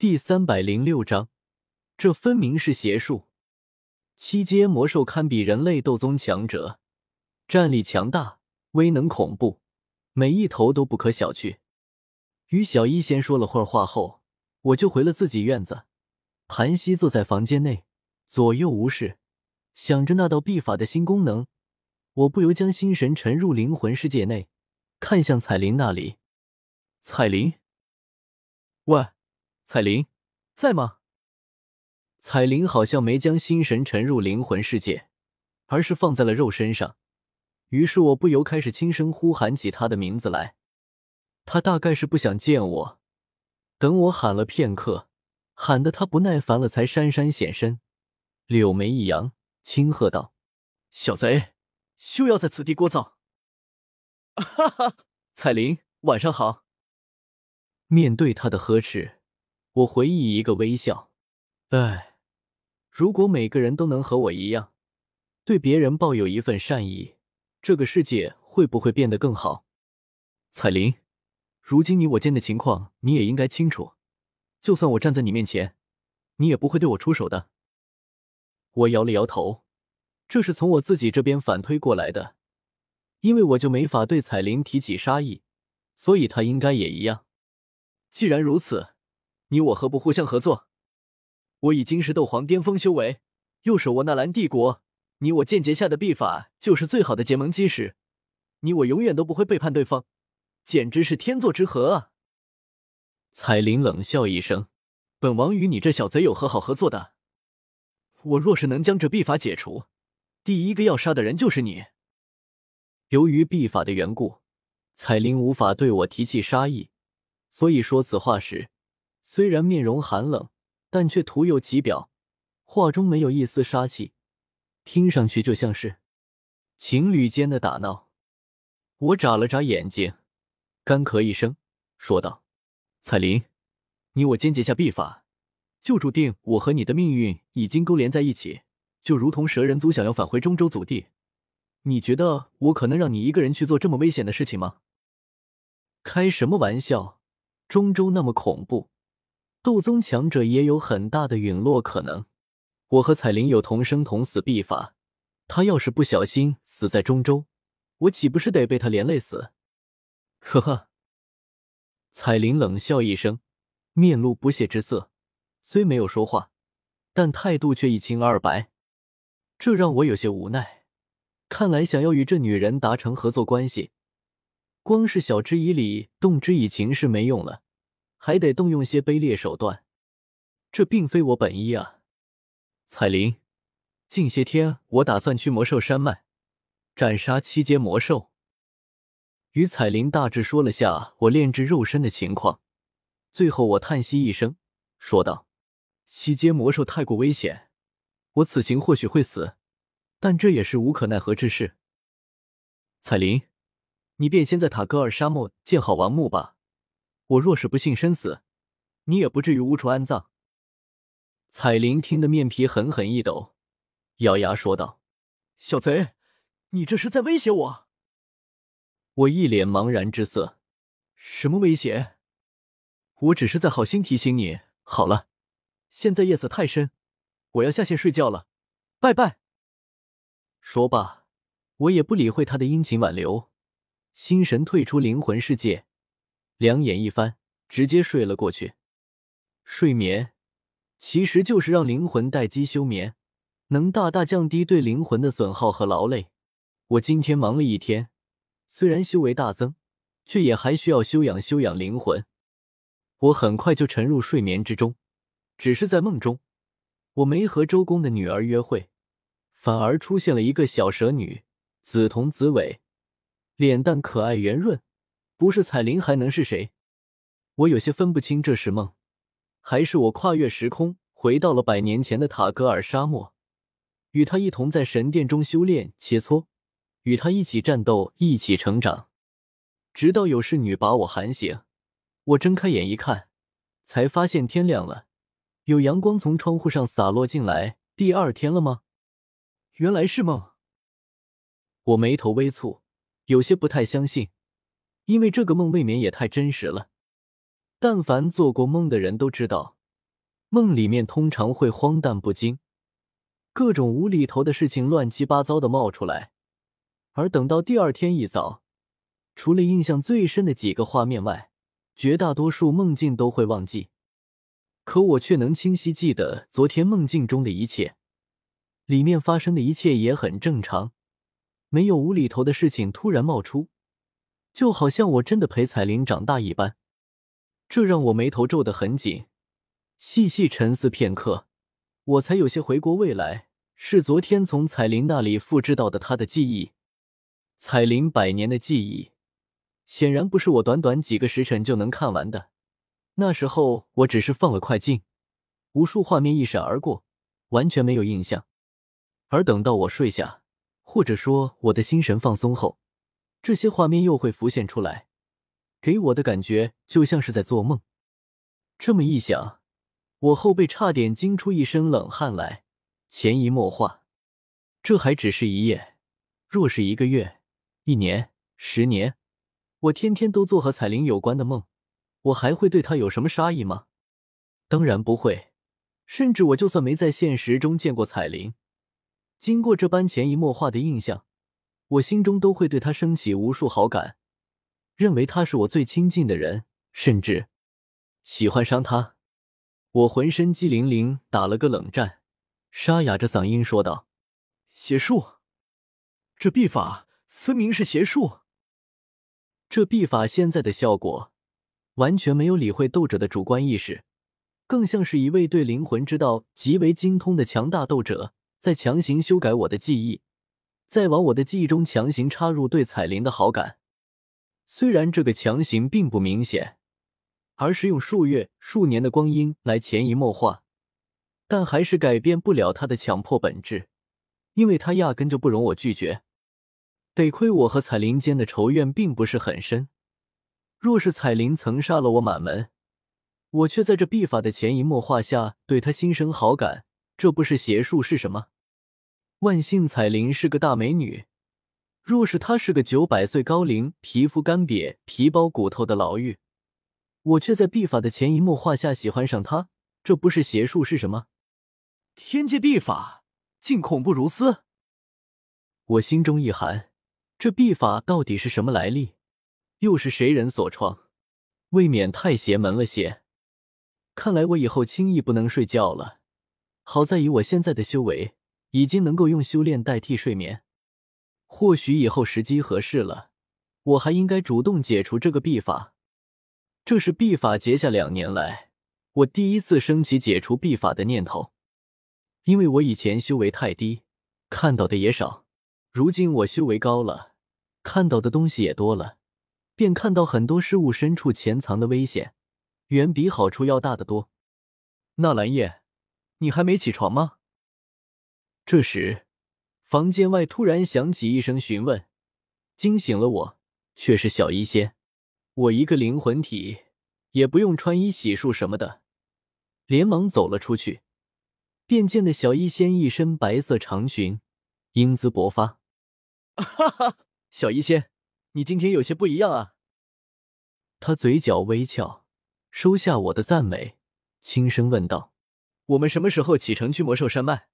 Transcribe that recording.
第三百零六章，这分明是邪术。七阶魔兽堪比人类斗宗强者，战力强大，威能恐怖，每一头都不可小觑。与小一先说了会儿话后，我就回了自己院子，盘膝坐在房间内，左右无事，想着那道秘法的新功能，我不由将心神沉入灵魂世界内，看向彩铃那里。彩铃，喂。彩铃，在吗？彩铃好像没将心神沉入灵魂世界，而是放在了肉身上。于是我不由开始轻声呼喊起她的名字来。她大概是不想见我，等我喊了片刻，喊得她不耐烦了，才姗姗显身，柳眉一扬，轻喝道：“小贼，休要在此地聒噪！”哈哈，彩铃，晚上好。面对她的呵斥。我回忆一个微笑，哎，如果每个人都能和我一样，对别人抱有一份善意，这个世界会不会变得更好？彩铃，如今你我间的情况你也应该清楚，就算我站在你面前，你也不会对我出手的。我摇了摇头，这是从我自己这边反推过来的，因为我就没法对彩铃提起杀意，所以她应该也一样。既然如此。你我何不互相合作？我已经是斗皇巅峰修为，又手握纳兰帝国，你我间结下的秘法就是最好的结盟基石。你我永远都不会背叛对方，简直是天作之合啊！彩铃冷笑一声：“本王与你这小贼有何好合作的？我若是能将这秘法解除，第一个要杀的人就是你。”由于秘法的缘故，彩铃无法对我提起杀意，所以说此话时。虽然面容寒冷，但却徒有其表，话中没有一丝杀气，听上去就像是情侣间的打闹。我眨了眨眼睛，干咳一声，说道：“彩铃，你我间结下秘法，就注定我和你的命运已经勾连在一起，就如同蛇人族想要返回中州祖地。你觉得我可能让你一个人去做这么危险的事情吗？开什么玩笑！中州那么恐怖。”斗宗强者也有很大的陨落可能。我和彩铃有同生同死秘法，他要是不小心死在中州，我岂不是得被他连累死？呵呵。彩铃冷笑一声，面露不屑之色，虽没有说话，但态度却一清二白。这让我有些无奈。看来想要与这女人达成合作关系，光是晓之以理，动之以情是没用了。还得动用些卑劣手段，这并非我本意啊！彩铃，近些天我打算去魔兽山脉斩杀七阶魔兽。与彩铃大致说了下我炼制肉身的情况，最后我叹息一声，说道：“七阶魔兽太过危险，我此行或许会死，但这也是无可奈何之事。”彩铃，你便先在塔戈尔沙漠建好王墓吧。我若是不幸身死，你也不至于无处安葬。彩铃听得面皮狠狠一抖，咬牙说道：“小贼，你这是在威胁我！”我一脸茫然之色：“什么威胁？我只是在好心提醒你。好了，现在夜色太深，我要下线睡觉了，拜拜。”说罢，我也不理会他的殷勤挽留，心神退出灵魂世界。两眼一翻，直接睡了过去。睡眠其实就是让灵魂待机休眠，能大大降低对灵魂的损耗和劳累。我今天忙了一天，虽然修为大增，却也还需要休养休养灵魂。我很快就沉入睡眠之中，只是在梦中，我没和周公的女儿约会，反而出现了一个小蛇女，紫瞳紫尾，脸蛋可爱圆润。不是彩铃还能是谁？我有些分不清，这是梦，还是我跨越时空回到了百年前的塔格尔沙漠，与他一同在神殿中修炼切磋，与他一起战斗，一起成长，直到有侍女把我喊醒。我睁开眼一看，才发现天亮了，有阳光从窗户上洒落进来。第二天了吗？原来是梦。我眉头微蹙，有些不太相信。因为这个梦未免也太真实了。但凡做过梦的人都知道，梦里面通常会荒诞不经，各种无厘头的事情乱七八糟的冒出来，而等到第二天一早，除了印象最深的几个画面外，绝大多数梦境都会忘记。可我却能清晰记得昨天梦境中的一切，里面发生的一切也很正常，没有无厘头的事情突然冒出，就好像我真的陪彩铃长大一般。这让我眉头皱得很紧，细细沉思片刻，我才有些回过味来，是昨天从彩铃那里复制到的她的记忆。彩铃百年的记忆，显然不是我短短几个时辰就能看完的。那时候我只是放了快进，无数画面一闪而过，完全没有印象。而等到我睡下，或者说我的心神放松后，这些画面又会浮现出来，给我的感觉就像是在做梦。这么一想，我后背差点惊出一身冷汗来。潜移默化，这还只是一夜，若是一个月、一年、十年，我天天都做和彩铃有关的梦。我还会对他有什么杀意吗？当然不会。甚至我就算没在现实中见过彩铃，经过这般潜移默化的印象，我心中都会对他升起无数好感，认为他是我最亲近的人，甚至喜欢上他。我浑身激灵灵，打了个冷战，沙哑着嗓音说道：“邪术，这秘法分明是邪术。这秘法现在的效果。”完全没有理会斗者的主观意识，更像是一位对灵魂之道极为精通的强大斗者，在强行修改我的记忆，再往我的记忆中强行插入对彩铃的好感。虽然这个强行并不明显，而是用数月、数年的光阴来潜移默化，但还是改变不了他的强迫本质，因为他压根就不容我拒绝。得亏我和彩铃间的仇怨并不是很深。若是彩铃曾杀了我满门，我却在这秘法的潜移默化下对她心生好感，这不是邪术是什么？万幸彩铃是个大美女，若是她是个九百岁高龄、皮肤干瘪、皮包骨头的老妪，我却在秘法的潜移默化下喜欢上她，这不是邪术是什么？天界秘法竟恐怖如斯！我心中一寒，这秘法到底是什么来历？又是谁人所创？未免太邪门了些。看来我以后轻易不能睡觉了。好在以我现在的修为，已经能够用修炼代替睡眠。或许以后时机合适了，我还应该主动解除这个秘法。这是秘法结下两年来，我第一次升起解除秘法的念头。因为我以前修为太低，看到的也少。如今我修为高了，看到的东西也多了。便看到很多事物深处潜藏的危险，远比好处要大得多。纳兰叶，你还没起床吗？这时，房间外突然响起一声询问，惊醒了我，却是小医仙。我一个灵魂体，也不用穿衣洗漱什么的，连忙走了出去，便见那小医仙一身白色长裙，英姿勃发。哈哈，小医仙。你今天有些不一样啊！他嘴角微翘，收下我的赞美，轻声问道：“我们什么时候启程去魔兽山脉？”